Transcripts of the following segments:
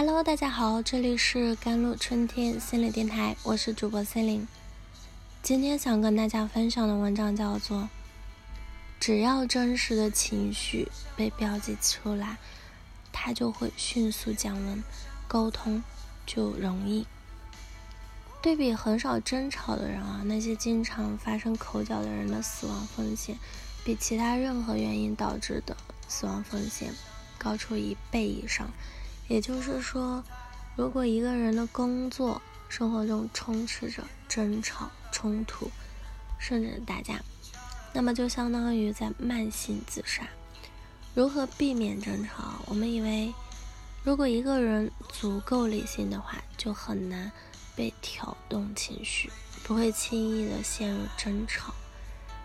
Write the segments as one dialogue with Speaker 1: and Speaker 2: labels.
Speaker 1: Hello，大家好，这里是甘露春天心理电台，我是主播心灵。今天想跟大家分享的文章叫做《只要真实的情绪被标记出来，它就会迅速降温，沟通就容易》。对比很少争吵的人啊，那些经常发生口角的人的死亡风险，比其他任何原因导致的死亡风险高出一倍以上。也就是说，如果一个人的工作生活中充斥着争吵、冲突，甚至打架，那么就相当于在慢性自杀。如何避免争吵？我们以为，如果一个人足够理性的话，就很难被挑动情绪，不会轻易的陷入争吵，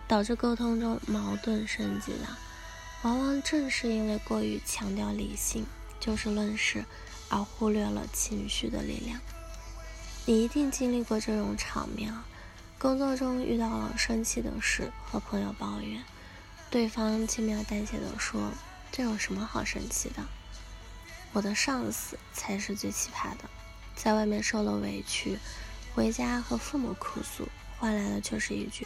Speaker 1: 导致沟通中矛盾升级的，往往正是因为过于强调理性。就事论事，而忽略了情绪的力量。你一定经历过这种场面啊！工作中遇到了生气的事，和朋友抱怨，对方轻描淡写的说：“这有什么好生气的？我的上司才是最奇葩的，在外面受了委屈，回家和父母哭诉，换来的却是一句：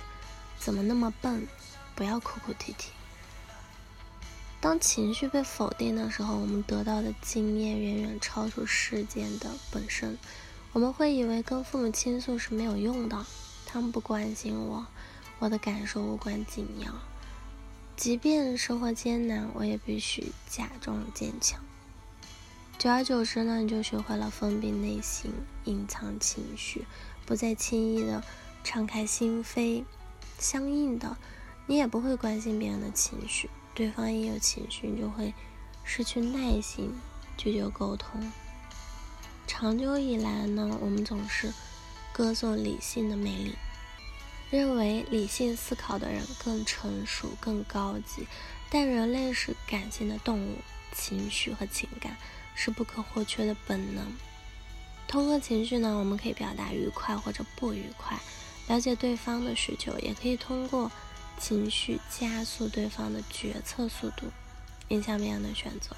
Speaker 1: 怎么那么笨？不要哭哭啼啼。”当情绪被否定的时候，我们得到的经验远远超出事件的本身。我们会以为跟父母倾诉是没有用的，他们不关心我，我的感受无关紧要。即便生活艰难，我也必须假装坚强。久而久之呢，你就学会了封闭内心，隐藏情绪，不再轻易的敞开心扉。相应的，你也不会关心别人的情绪。对方一有情绪，你就会失去耐心，拒绝沟通。长久以来呢，我们总是歌颂理性的魅力，认为理性思考的人更成熟、更高级。但人类是感性的动物，情绪和情感是不可或缺的本能。通过情绪呢，我们可以表达愉快或者不愉快，了解对方的需求，也可以通过。情绪加速对方的决策速度，影响别人的选择。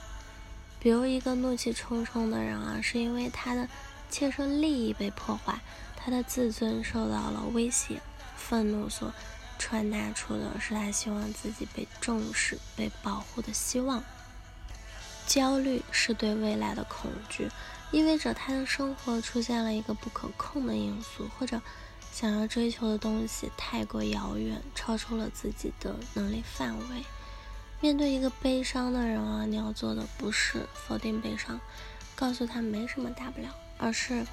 Speaker 1: 比如一个怒气冲冲的人啊，是因为他的切身利益被破坏，他的自尊受到了威胁，愤怒所传达出的是他希望自己被重视、被保护的希望。焦虑是对未来的恐惧，意味着他的生活出现了一个不可控的因素，或者。想要追求的东西太过遥远，超出了自己的能力范围。面对一个悲伤的人啊，你要做的不是否定悲伤，告诉他没什么大不了，而是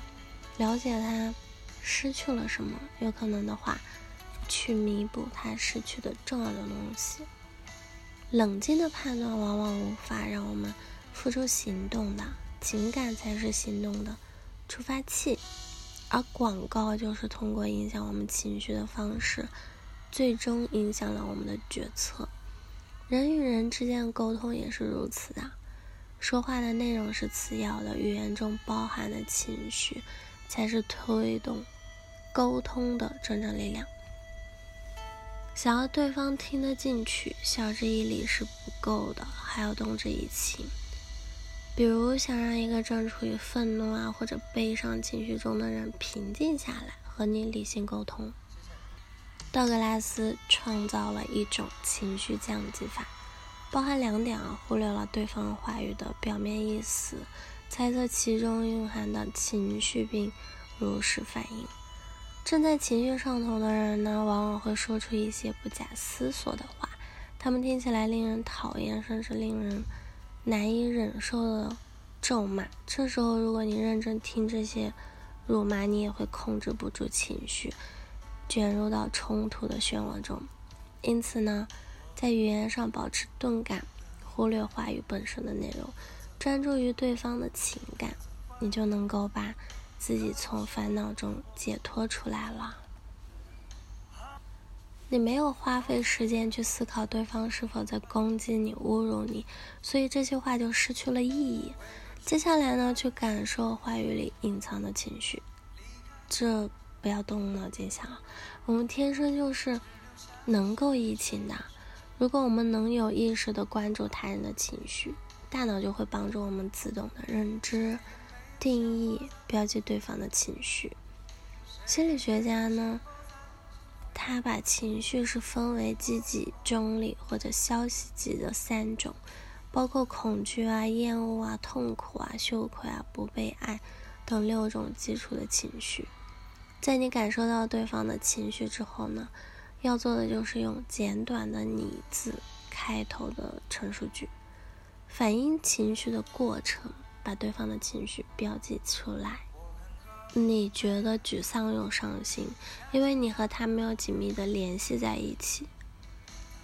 Speaker 1: 了解他失去了什么，有可能的话，去弥补他失去的重要的东西。冷静的判断往往无法让我们付出行动的，情感才是行动的触发器。而广告就是通过影响我们情绪的方式，最终影响了我们的决策。人与人之间的沟通也是如此的，说话的内容是次要的，语言中包含的情绪才是推动沟通的真正力量。想要对方听得进去，晓之以理是不够的，还要动之以情。比如想让一个正处于愤怒啊或者悲伤情绪中的人平静下来，和你理性沟通。道格拉斯创造了一种情绪降级法，包含两点啊：忽略了对方话语的表面意思，猜测其中蕴含的情绪，并如实反应。正在情绪上头的人呢，往往会说出一些不假思索的话，他们听起来令人讨厌，甚至令人。难以忍受的咒骂，这时候如果你认真听这些辱骂，你也会控制不住情绪，卷入到冲突的漩涡中。因此呢，在语言上保持钝感，忽略话语本身的内容，专注于对方的情感，你就能够把自己从烦恼中解脱出来了。你没有花费时间去思考对方是否在攻击你、侮辱你，所以这些话就失去了意义。接下来呢，去感受话语里隐藏的情绪，这不要动脑筋想。我们天生就是能够移情的。如果我们能有意识的关注他人的情绪，大脑就会帮助我们自动的认知，定义、标记对方的情绪。心理学家呢，他把情绪是分为积极、中立或者消极的三种，包括恐惧啊、厌恶啊、痛苦啊、羞愧啊、不被爱等六种基础的情绪。在你感受到对方的情绪之后呢，要做的就是用简短的“你”字开头的陈述句，反映情绪的过程，把对方的情绪标记出来。你觉得沮丧又伤心，因为你和他没有紧密的联系在一起。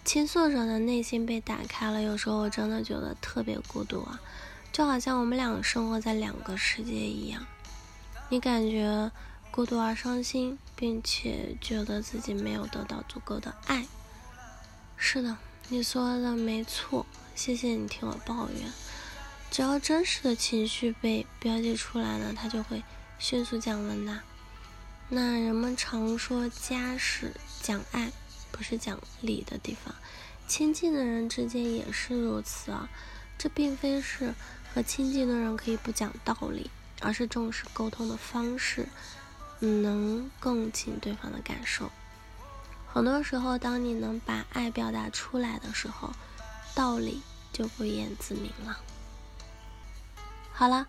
Speaker 1: 倾诉者的内心被打开了，有时候我真的觉得特别孤独啊，就好像我们两个生活在两个世界一样。你感觉孤独而伤心，并且觉得自己没有得到足够的爱。是的，你说的没错，谢谢你听我抱怨。只要真实的情绪被标记出来了，它就会。迅速降温的。那人们常说家是讲爱，不是讲理的地方。亲近的人之间也是如此啊。这并非是和亲近的人可以不讲道理，而是重视沟通的方式，能共情对方的感受。很多时候，当你能把爱表达出来的时候，道理就不言自明了。好了。